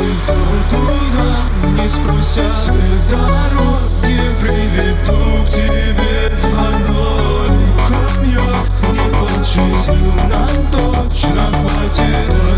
Никого куда не спрося Все дороги приведу к тебе одной Как мне не по нам точно хватит